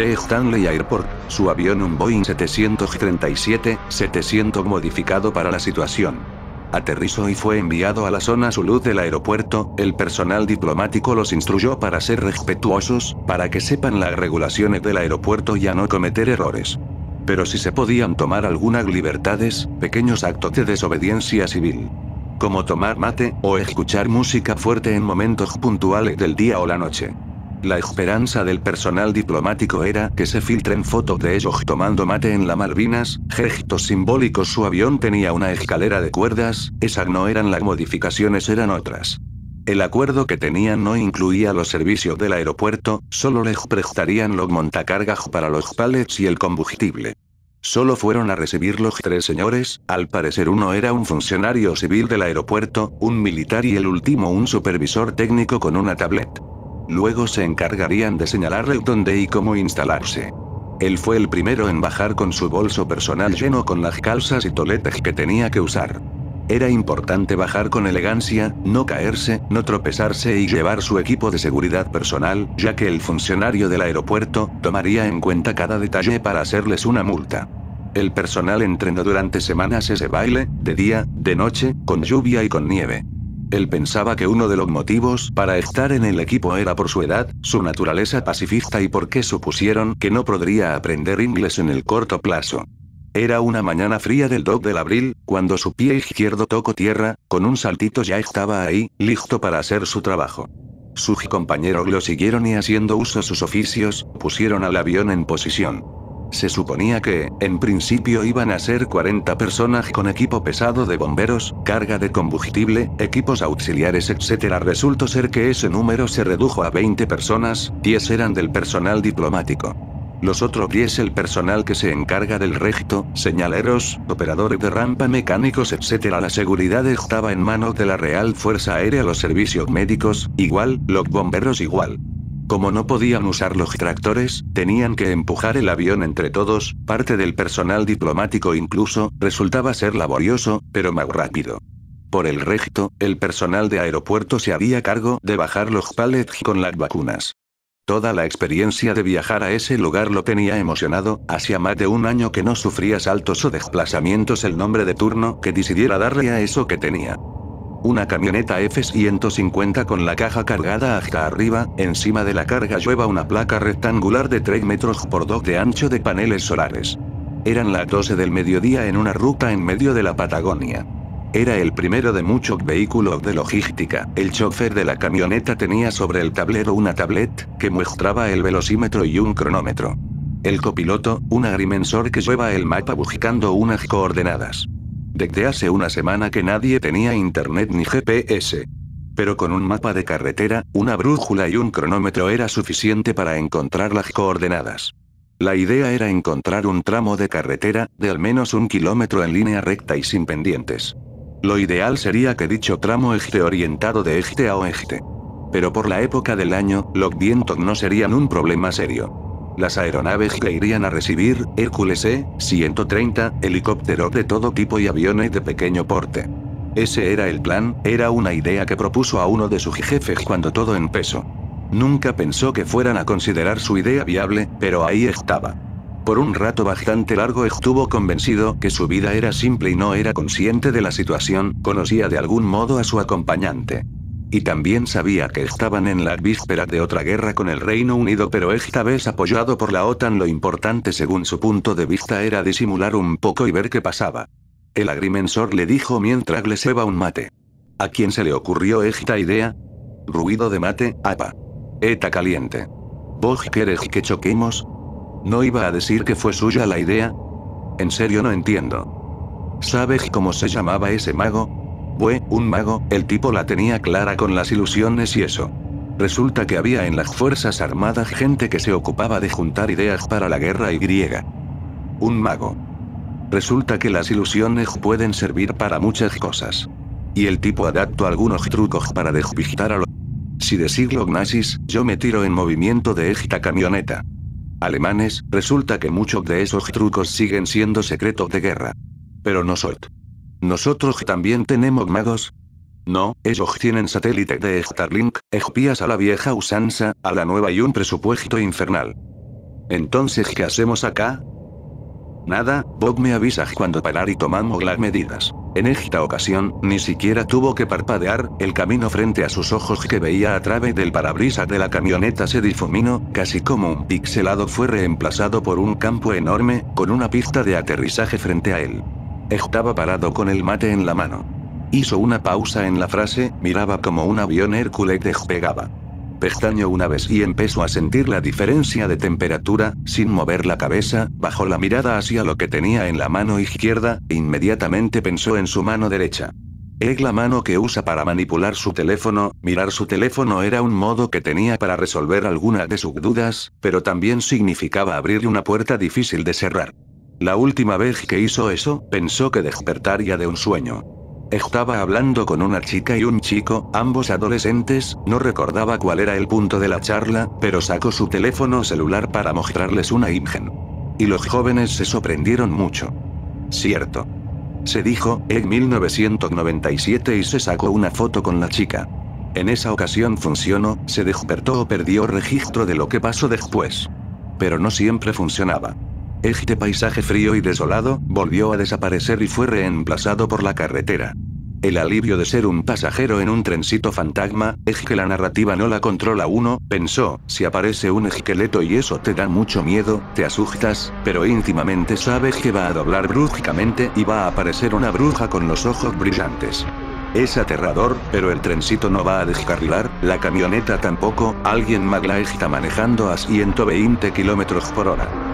de Stanley Airport, su avión un Boeing 737-700 modificado para la situación. Aterrizó y fue enviado a la zona Sulud del aeropuerto, el personal diplomático los instruyó para ser respetuosos, para que sepan las regulaciones del aeropuerto y a no cometer errores. Pero si se podían tomar algunas libertades, pequeños actos de desobediencia civil. Como tomar mate, o escuchar música fuerte en momentos puntuales del día o la noche. La esperanza del personal diplomático era que se filtren fotos de ellos tomando mate en la Malvinas, gestos simbólicos su avión tenía una escalera de cuerdas, esas no eran las modificaciones eran otras. El acuerdo que tenían no incluía los servicios del aeropuerto, solo les prestarían los montacargas para los pallets y el combustible. Solo fueron a recibir los tres señores, al parecer uno era un funcionario civil del aeropuerto, un militar y el último un supervisor técnico con una tablet. Luego se encargarían de señalarle dónde y cómo instalarse. Él fue el primero en bajar con su bolso personal lleno con las calzas y toletes que tenía que usar. Era importante bajar con elegancia, no caerse, no tropezarse y llevar su equipo de seguridad personal, ya que el funcionario del aeropuerto tomaría en cuenta cada detalle para hacerles una multa. El personal entrenó durante semanas ese baile, de día, de noche, con lluvia y con nieve. Él pensaba que uno de los motivos para estar en el equipo era por su edad, su naturaleza pacifista y porque supusieron que no podría aprender inglés en el corto plazo. Era una mañana fría del 2 del abril, cuando su pie izquierdo tocó tierra, con un saltito ya estaba ahí, listo para hacer su trabajo. Sus compañeros lo siguieron y haciendo uso sus oficios, pusieron al avión en posición. Se suponía que, en principio iban a ser 40 personas con equipo pesado de bomberos, carga de combustible, equipos auxiliares etc. Resultó ser que ese número se redujo a 20 personas, 10 eran del personal diplomático. Los otros 10 el personal que se encarga del registro, señaleros, operadores de rampa mecánicos etc. La seguridad estaba en manos de la Real Fuerza Aérea los servicios médicos, igual, los bomberos igual. Como no podían usar los tractores, tenían que empujar el avión entre todos, parte del personal diplomático incluso, resultaba ser laborioso, pero más rápido. Por el recto, el personal de aeropuerto se había cargo de bajar los pallets con las vacunas. Toda la experiencia de viajar a ese lugar lo tenía emocionado, hacía más de un año que no sufría saltos o desplazamientos el nombre de turno que decidiera darle a eso que tenía. Una camioneta F-150 con la caja cargada hasta arriba, encima de la carga lleva una placa rectangular de 3 metros por 2 de ancho de paneles solares. Eran las 12 del mediodía en una ruta en medio de la Patagonia. Era el primero de muchos vehículos de logística. El chofer de la camioneta tenía sobre el tablero una tablet, que mostraba el velocímetro y un cronómetro. El copiloto, un agrimensor que lleva el mapa buscando unas coordenadas. Desde hace una semana que nadie tenía internet ni GPS. Pero con un mapa de carretera, una brújula y un cronómetro era suficiente para encontrar las coordenadas. La idea era encontrar un tramo de carretera, de al menos un kilómetro en línea recta y sin pendientes. Lo ideal sería que dicho tramo esté orientado de este a oeste. Pero por la época del año, los vientos no serían un problema serio. Las aeronaves que irían a recibir, Hércules E-130, helicópteros de todo tipo y aviones de pequeño porte. Ese era el plan, era una idea que propuso a uno de sus jefes cuando todo empezó. Nunca pensó que fueran a considerar su idea viable, pero ahí estaba. Por un rato bastante largo estuvo convencido que su vida era simple y no era consciente de la situación, conocía de algún modo a su acompañante. Y también sabía que estaban en la víspera de otra guerra con el Reino Unido pero esta vez apoyado por la OTAN lo importante según su punto de vista era disimular un poco y ver qué pasaba. El agrimensor le dijo mientras le seba un mate. ¿A quién se le ocurrió esta idea? Ruido de mate, apa. Eta caliente. ¿Vos querés que choquemos? ¿No iba a decir que fue suya la idea? En serio no entiendo. ¿Sabes cómo se llamaba ese mago? Fue, un mago, el tipo la tenía clara con las ilusiones y eso. Resulta que había en las Fuerzas Armadas gente que se ocupaba de juntar ideas para la guerra y griega. Un mago. Resulta que las ilusiones pueden servir para muchas cosas. Y el tipo adaptó algunos trucos para despistar a los... Si decirlo nazis, yo me tiro en movimiento de esta camioneta. Alemanes, resulta que muchos de esos trucos siguen siendo secretos de guerra. Pero no soy. ¿Nosotros también tenemos magos? No, ellos tienen satélite de Starlink, espías a la vieja usanza, a la nueva y un presupuesto infernal. Entonces, ¿qué hacemos acá? Nada, Bob me avisa cuando parar y tomamos las medidas. En esta ocasión, ni siquiera tuvo que parpadear, el camino frente a sus ojos que veía a través del parabrisas de la camioneta se difuminó, casi como un pixelado fue reemplazado por un campo enorme, con una pista de aterrizaje frente a él. Estaba parado con el mate en la mano. Hizo una pausa en la frase, miraba como un avión Hércules despegaba. Pestañó una vez y empezó a sentir la diferencia de temperatura, sin mover la cabeza, bajó la mirada hacia lo que tenía en la mano izquierda, e inmediatamente pensó en su mano derecha. Es la mano que usa para manipular su teléfono, mirar su teléfono era un modo que tenía para resolver alguna de sus dudas, pero también significaba abrir una puerta difícil de cerrar. La última vez que hizo eso, pensó que despertaría de un sueño. Estaba hablando con una chica y un chico, ambos adolescentes, no recordaba cuál era el punto de la charla, pero sacó su teléfono celular para mostrarles una imagen. Y los jóvenes se sorprendieron mucho. Cierto. Se dijo, en 1997 y se sacó una foto con la chica. En esa ocasión funcionó, se despertó o perdió registro de lo que pasó después. Pero no siempre funcionaba. Este paisaje frío y desolado, volvió a desaparecer y fue reemplazado por la carretera. El alivio de ser un pasajero en un trencito fantasma, es que la narrativa no la controla uno, pensó, si aparece un esqueleto y eso te da mucho miedo, te asustas, pero íntimamente sabes que va a doblar bruscamente y va a aparecer una bruja con los ojos brillantes. Es aterrador, pero el trencito no va a descarrilar, la camioneta tampoco, alguien más la está manejando a 120 km por hora.